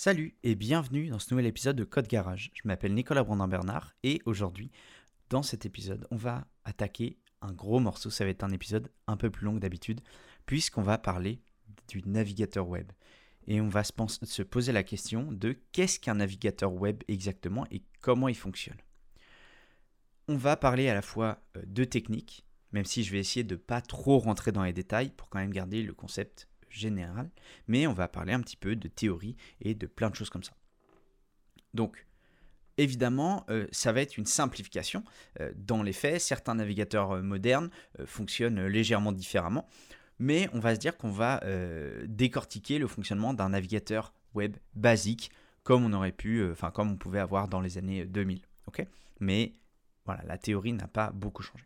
Salut et bienvenue dans ce nouvel épisode de Code Garage. Je m'appelle Nicolas Brandin-Bernard et aujourd'hui, dans cet épisode, on va attaquer un gros morceau. Ça va être un épisode un peu plus long que d'habitude, puisqu'on va parler du navigateur web. Et on va se, se poser la question de qu'est-ce qu'un navigateur web exactement et comment il fonctionne. On va parler à la fois euh, de technique, même si je vais essayer de ne pas trop rentrer dans les détails pour quand même garder le concept général, mais on va parler un petit peu de théorie et de plein de choses comme ça. Donc, évidemment, euh, ça va être une simplification. Euh, dans les faits, certains navigateurs euh, modernes fonctionnent légèrement différemment, mais on va se dire qu'on va décortiquer le fonctionnement d'un navigateur web basique, comme on aurait pu, enfin comme on pouvait avoir dans les années 2000. ok? Mais voilà, la théorie n'a pas beaucoup changé.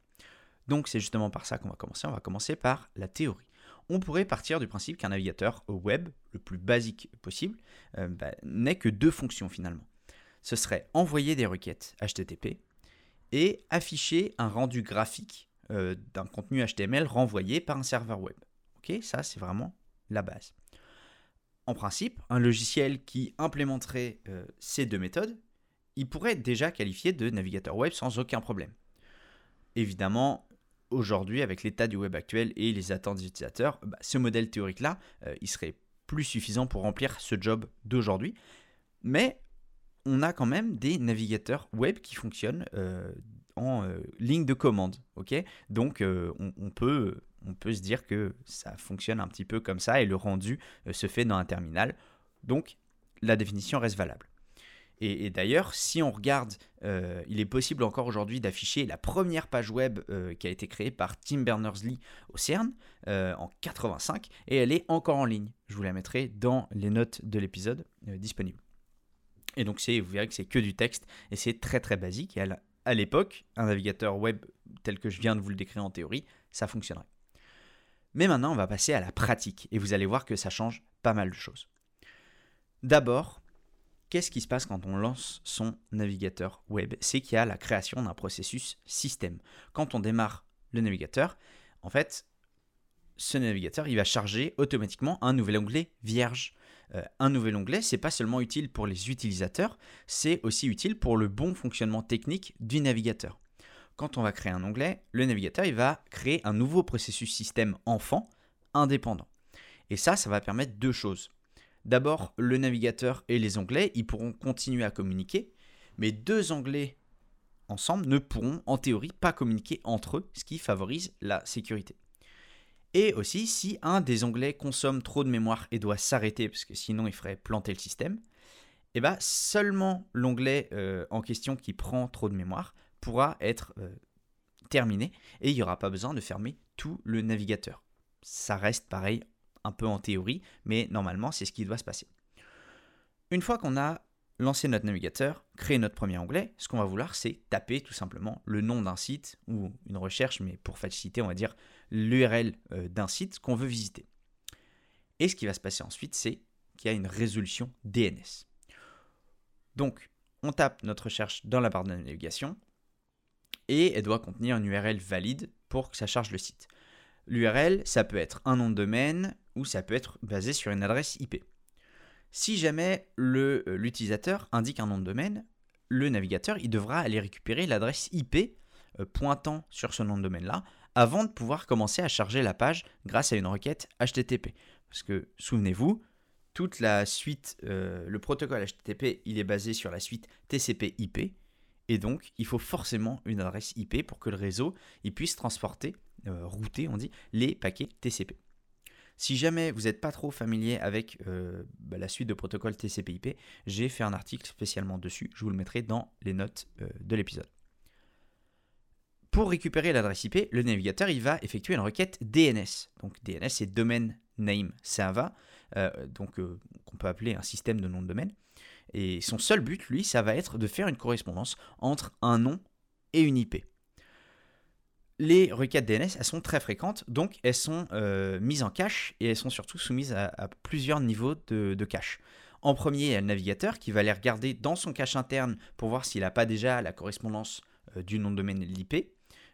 Donc c'est justement par ça qu'on va commencer. On va commencer par la théorie on pourrait partir du principe qu'un navigateur web, le plus basique possible, euh, bah, n'est que deux fonctions finalement. Ce serait envoyer des requêtes HTTP et afficher un rendu graphique euh, d'un contenu HTML renvoyé par un serveur web. Ok, ça c'est vraiment la base. En principe, un logiciel qui implémenterait euh, ces deux méthodes, il pourrait déjà qualifié de navigateur web sans aucun problème. Évidemment, aujourd'hui, avec l'état du web actuel et les attentes des utilisateurs, bah, ce modèle théorique-là, euh, il serait plus suffisant pour remplir ce job d'aujourd'hui. Mais on a quand même des navigateurs web qui fonctionnent euh, en euh, ligne de commande. ok? Donc on, peut, on peut se dire que ça fonctionne un petit peu comme ça et le rendu se fait dans un terminal. Donc la définition reste valable. Et, d'ailleurs, si on regarde, euh, il est possible encore aujourd'hui d'afficher la première page web euh, qui a été créée par Tim Berners-Lee au CERN euh, en 85, et elle est encore en ligne. Je vous la mettrai dans les notes de l'épisode disponible. Et donc vous verrez que c'est que du texte, et c'est très très basique. Et à l'époque, un navigateur web tel que je viens de vous le décrire en théorie, ça fonctionnerait. Mais maintenant, on va passer à la pratique, et vous allez voir que ça change pas mal de choses. D'abord, Qu'est-ce qui se passe quand on lance son navigateur web? C'est qu'il y a la création d'un processus système. Quand on démarre le navigateur, en fait, ce navigateur, il va charger automatiquement un nouvel onglet vierge. Euh, un nouvel onglet, c'est pas seulement utile pour les utilisateurs, c'est aussi utile pour le bon fonctionnement technique du navigateur. Quand on va créer un onglet, le navigateur, il va créer un nouveau processus système enfant indépendant. Et ça, ça va permettre deux choses. D'abord, le navigateur et les onglets, ils pourront continuer à communiquer, mais deux onglets ensemble ne pourront en théorie pas communiquer entre eux, ce qui favorise la sécurité. Et aussi, si un des onglets consomme trop de mémoire et doit s'arrêter, parce que sinon il ferait planter le système, eh bien seulement l'onglet euh, en question qui prend trop de mémoire pourra être euh, terminé et il n'y aura pas besoin de fermer tout le navigateur. Ça reste pareil un peu en théorie, mais normalement c'est ce qui doit se passer. Une fois qu'on a lancé notre navigateur, créé notre premier onglet, ce qu'on va vouloir c'est taper tout simplement le nom d'un site ou une recherche, mais pour faciliter on va dire l'URL euh, d'un site qu'on veut visiter. Et ce qui va se passer ensuite c'est qu'il y a une résolution DNS. Donc on tape notre recherche dans la barre de navigation et elle doit contenir une URL valide pour que ça charge le site. L'URL, ça peut être un nom de domaine ou ça peut être basé sur une adresse IP. Si jamais euh, l'utilisateur indique un nom de domaine, le navigateur il devra aller récupérer l'adresse IP euh, pointant sur ce nom de domaine-là avant de pouvoir commencer à charger la page grâce à une requête HTTP. Parce que souvenez-vous, toute la suite, euh, le protocole HTTP, il est basé sur la suite TCP/IP, et donc il faut forcément une adresse IP pour que le réseau il puisse transporter router, on dit, les paquets TCP. Si jamais vous n'êtes pas trop familier avec euh, bah, la suite de protocoles TCP/IP, j'ai fait un article spécialement dessus. Je vous le mettrai dans les notes euh, de l'épisode. Pour récupérer l'adresse IP, le navigateur va effectuer une requête DNS. Donc DNS c'est Domain Name Server, donc qu'on peut appeler un système de nom de domaine. Et son seul but, lui, ça va être de faire une correspondance entre un nom et une IP les requêtes DNS, elles sont très fréquentes, donc elles sont euh, mises en cache et elles sont surtout soumises à, plusieurs niveaux de, cache. En premier, il y a le navigateur qui va les regarder dans son cache interne pour voir s'il n'a pas déjà la correspondance euh, du nom de domaine l'IP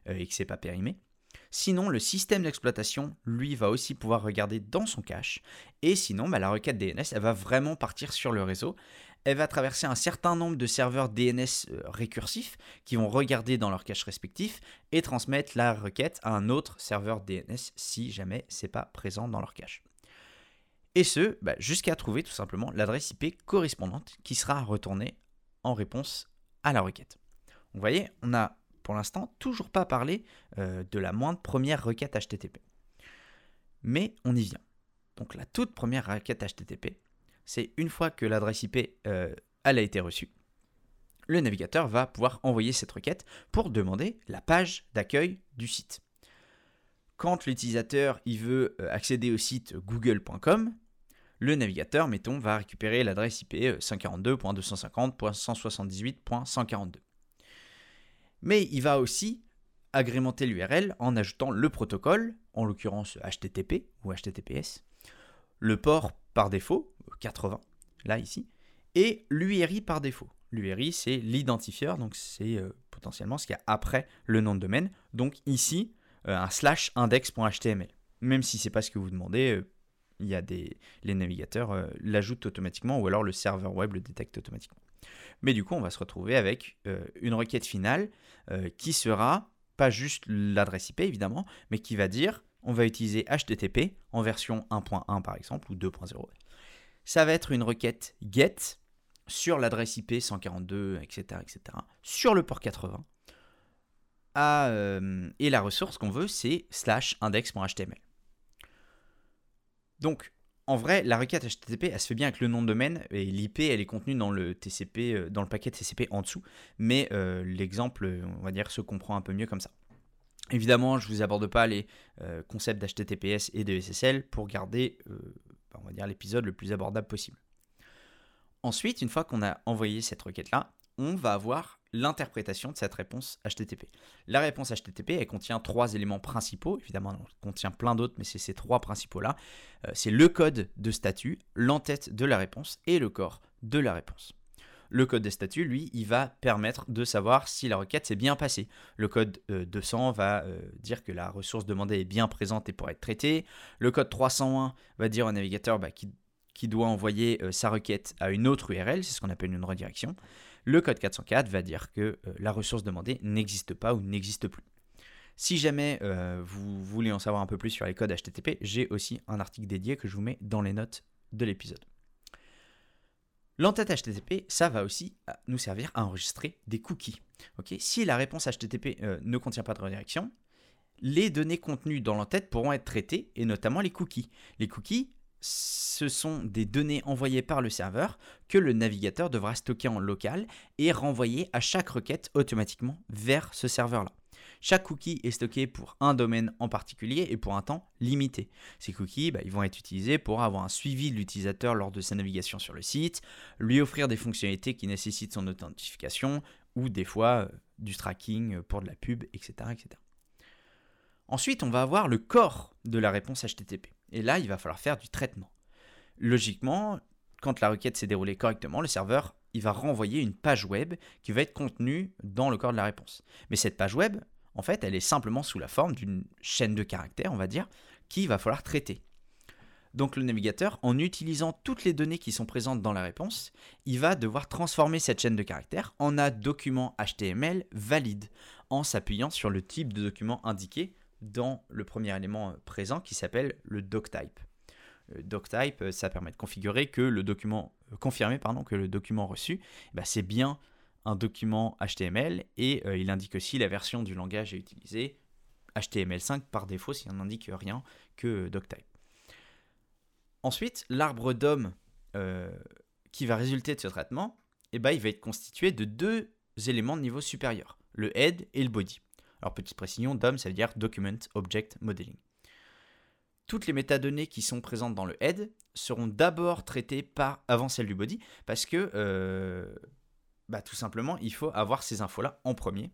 euh, et que c'est pas périmé. Sinon, le système d'exploitation, lui, va aussi pouvoir regarder dans son cache. Et sinon, bah, la requête DNS, elle va vraiment partir sur le réseau. Elle va traverser un certain nombre de serveurs DNS euh, récursifs qui vont regarder dans leur cache respectif et transmettre la requête à un autre serveur DNS si jamais c'est pas présent dans leur cache. Et ce, bah, jusqu'à trouver tout simplement l'adresse IP correspondante qui sera retournée en réponse à la requête. Vous voyez, on n'a pour l'instant toujours pas parlé euh, de la moindre première requête HTTP. Mais on y vient. Donc la toute première requête HTTP, c'est une fois que l'adresse IP euh, a été reçue, le navigateur va pouvoir envoyer cette requête pour demander la page d'accueil du site. Quand l'utilisateur il veut euh, accéder au site google.com, le navigateur, mettons, va récupérer l'adresse IP 142.250.178.142 mais il va aussi agrémenter l'URL en ajoutant le protocole, en l'occurrence HTTP ou HTTPS, le port par défaut, 80, là ici, et l'URI par défaut. L'URI, c'est l'identifieur, donc c'est euh, potentiellement ce qu'il y a après le nom de domaine. Donc ici, euh, un slash index.html. Même si c'est pas ce que vous demandez, euh, y a des, les navigateurs l'ajoutent automatiquement ou alors le serveur web le détecte automatiquement. Mais du coup, on va se retrouver avec une requête finale qui sera pas juste l'adresse IP évidemment, mais qui va dire on va utiliser HTTP en version 1.1 par exemple ou 2.0. Ça va être une requête GET sur l'adresse IP 142, etc., etc., sur le port 80. Euh, et la ressource qu'on veut, c'est slash index.html. Donc, en vrai, la requête HTTP, elle se fait bien avec le nom de domaine et l'IP, elle est contenue dans le TCP, euh, dans le paquet TCP en dessous. Mais euh, l'exemple, on va dire, se comprend un peu mieux comme ça. Évidemment, je ne vous aborde pas les concepts d'HTTPS et de SSL pour garder, on va dire, l'épisode le plus abordable possible. Ensuite, une fois qu'on a envoyé cette requête-là, on va avoir l'interprétation de cette réponse HTTP. La réponse HTTP, elle contient trois éléments principaux, évidemment, elle contient plein d'autres, mais c'est ces trois principaux-là. Euh, c'est le code de statut, l'entête de la réponse et le corps de la réponse. Le code de statut, lui, il va permettre de savoir si la requête s'est bien passée. Le code 200 euh, va euh, dire que la ressource demandée est bien présente et pourrait être traitée. Le code 301 va dire au navigateur bah, qui, doit envoyer sa requête à une autre URL, c'est ce qu'on appelle une redirection le code 404 va dire que euh, la ressource demandée n'existe pas ou n'existe plus. Si jamais euh, vous voulez en savoir un peu plus sur les codes HTTP, j'ai aussi un article dédié que je vous mets dans les notes de l'épisode. L'entête HTTP, ça va aussi euh, nous servir à enregistrer des cookies. si la réponse HTTP ne contient pas de redirection, les données contenues dans l'entête pourront être traitées, et notamment les cookies. Les cookies, ce sont des données envoyées par le serveur que le navigateur devra stocker en local et renvoyer à chaque requête automatiquement vers ce serveur-là. Chaque cookie est stocké pour un domaine en particulier et pour un temps limité. Ces cookies bah, ils vont être utilisés pour avoir un suivi de l'utilisateur lors de sa navigation sur le site, lui offrir des fonctionnalités qui nécessitent son authentification ou des fois euh, du tracking pour de la pub, etc., etc. Ensuite, on va avoir le corps de la réponse HTTP. Et là, il va falloir faire du traitement. Logiquement, quand la requête s'est déroulée correctement, le serveur il va renvoyer une page web qui va être contenue dans le corps de la réponse. Mais cette page web, en fait, elle est simplement sous la forme d'une chaîne de caractères, on va dire, qu'il va falloir traiter. Donc le navigateur, en utilisant toutes les données qui sont présentes dans la réponse, il va devoir transformer cette chaîne de caractères en un document HTML valide, en s'appuyant sur le type de document indiqué dans le premier élément euh, présent qui s'appelle le doctype. Le doctype, euh, ça permet de configurer que le document, euh, confirmer pardon, que le document reçu, bah, c'est bien un document HTML et il indique aussi la version du langage à utiliser, HTML5 par défaut s'il n'indique rien que doctype. Ensuite, l'arbre d'homme qui va résulter de ce traitement, eh ben, il va être constitué de deux éléments de niveau supérieur, le head et le body. Alors, petite précision, DOM, ça veut dire Document Object Modeling. Toutes les métadonnées qui sont présentes dans le head seront d'abord traitées par, avant celles du body, parce que euh, bah, tout simplement, il faut avoir ces infos-là en premier.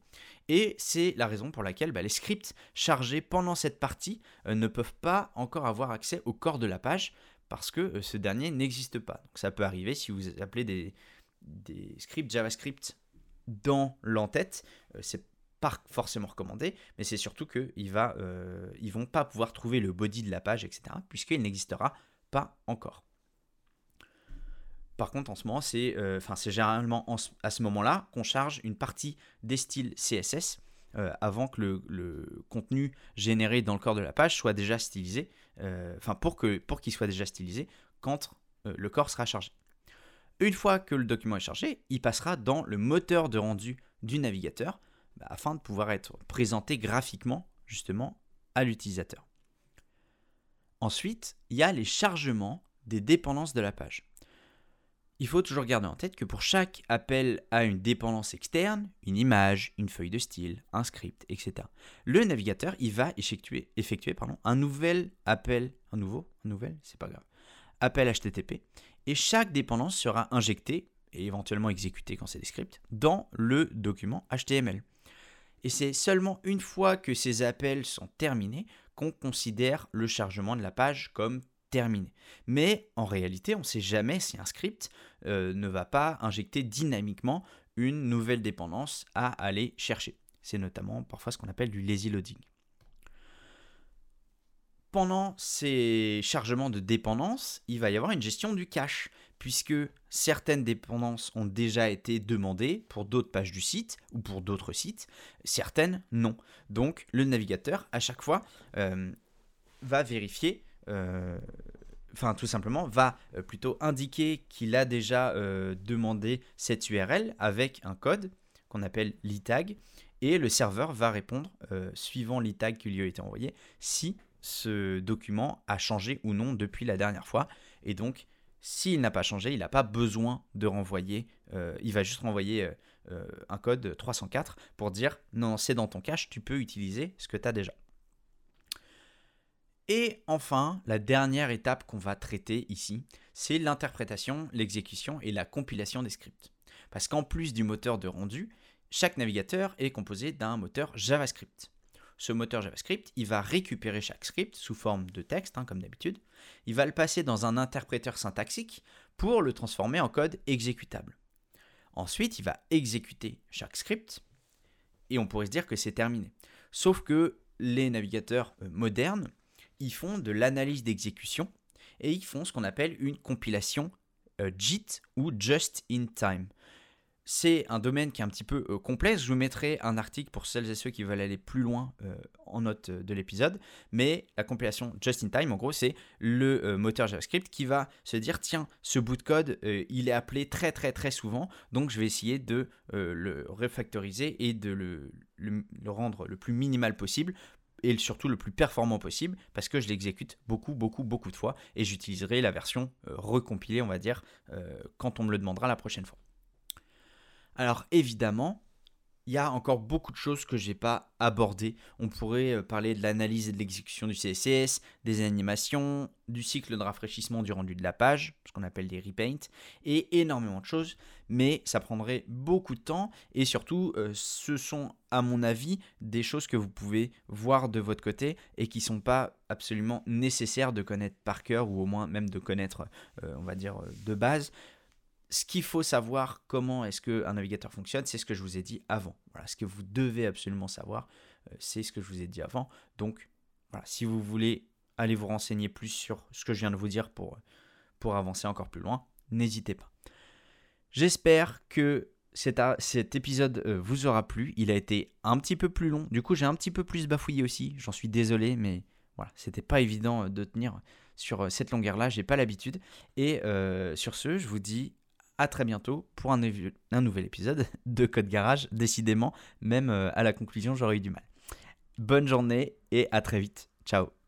Et c'est la raison pour laquelle bah, les scripts chargés pendant cette partie euh, ne peuvent pas encore avoir accès au corps de la page, parce que euh, ce dernier n'existe pas. Donc ça peut arriver si vous appelez des, scripts JavaScript dans l'entête, c'est pas forcément recommandé, mais c'est surtout qu'ils va, ils vont pas pouvoir trouver le body de la page, etc., puisqu'il n'existera pas encore. Par contre, en ce moment, c'est enfin c'est généralement à ce moment-là qu'on charge une partie des styles CSS avant que le, contenu généré dans le corps de la page soit déjà stylisé, enfin pour qu'il pour qu'il soit déjà stylisé quand le corps sera chargé. Une fois que le document est chargé, il passera dans le moteur de rendu du navigateur bah, afin de pouvoir être présenté graphiquement justement à l'utilisateur. Ensuite, il y a les chargements des dépendances de la page. Il faut toujours garder en tête que pour chaque appel à une dépendance externe, une image, une feuille de style, un script, etc., le navigateur va effectuer, effectuer pardon, un nouvel appel, un nouveau, un nouvel, c'est pas grave, appel HTTP, et chaque dépendance sera injectée et éventuellement exécutée quand c'est des scripts dans le document HTML. Et c'est seulement une fois que ces appels sont terminés qu'on considère le chargement de la page comme Mais en réalité, on ne sait jamais si un script euh, ne va pas injecter dynamiquement une nouvelle dépendance à aller chercher. C'est notamment parfois ce qu'on appelle du lazy loading pendant ces chargements de dépendance, il va y avoir une gestion du cache, puisque certaines dépendances ont déjà été demandées pour d'autres pages du site ou pour d'autres sites, certaines non. Donc le navigateur, à chaque fois, euh, va vérifier, enfin tout simplement, va euh, plutôt indiquer qu'il a déjà demandé cette URL avec un code qu'on appelle l'itag, et le serveur va répondre, suivant l'itag qui lui a été envoyé, si ce document a changé ou non depuis la dernière fois. Et donc, s'il n'a pas changé, il n'a pas besoin de renvoyer, euh, il va juste renvoyer euh, euh, un code 304 pour dire non, c'est dans ton cache, tu peux utiliser ce que tu as déjà. Et enfin, la dernière étape qu'on va traiter ici, c'est l'interprétation, l'exécution et la compilation des scripts. Parce qu'en plus du moteur de rendu, chaque navigateur est composé d'un moteur JavaScript ce moteur JavaScript, il va récupérer chaque script sous forme de texte, hein, comme d'habitude. Il va le passer dans un interpréteur syntaxique pour le transformer en code exécutable. Ensuite, il va exécuter chaque script et on pourrait se dire que c'est terminé. Sauf que les navigateurs euh, modernes, ils font de l'analyse d'exécution et ils font ce qu'on appelle une compilation euh, JIT ou Just in Time c'est un domaine qui est un petit peu euh, complexe. Je vous mettrai un article pour celles et ceux qui veulent aller plus loin euh, en note de l'épisode. Mais la compilation just in time, en gros, c'est le moteur JavaScript qui va se dire tiens, ce bout de code, il est appelé très très très souvent. Donc je vais essayer de le refactoriser et de le, rendre le plus minimal possible et surtout le plus performant possible parce que je l'exécute beaucoup, beaucoup, beaucoup de fois et j'utiliserai la version recompilée, on va dire, quand on me le demandera la prochaine fois. Alors évidemment, il y a encore beaucoup de choses que je n'ai pas abordées. On pourrait euh, parler de l'analyse et de l'exécution du CSS, des animations, du cycle de rafraîchissement du rendu de la page, ce qu'on appelle des repaint, et énormément de choses, mais ça prendrait beaucoup de temps, et surtout, euh, ce sont, à mon avis, des choses que vous pouvez voir de votre côté et qui sont pas absolument nécessaires de connaître par cœur, ou au moins même de connaître, euh, on va dire, de base ce qu'il faut savoir, comment est-ce qu'un navigateur fonctionne, c'est ce que je vous ai dit avant. Voilà, ce que vous devez absolument savoir, euh, c'est ce que je vous ai dit avant. Donc, voilà, si vous voulez aller vous renseigner plus sur ce que je viens de vous dire pour, pour avancer encore plus loin, n'hésitez pas. J'espère que cet, cet épisode euh, vous aura plu. Il a été un petit peu plus long. Du coup, j'ai un petit peu plus bafouillé aussi. J'en suis désolé, mais voilà, c'était pas évident de tenir sur cette longueur-là. J'ai pas l'habitude. Et euh, sur ce, je vous dis à très bientôt pour un, un, nouvel épisode de Code Garage. Décidément, même euh, à la conclusion, j'aurais eu du mal. Bonne journée et à très vite. Ciao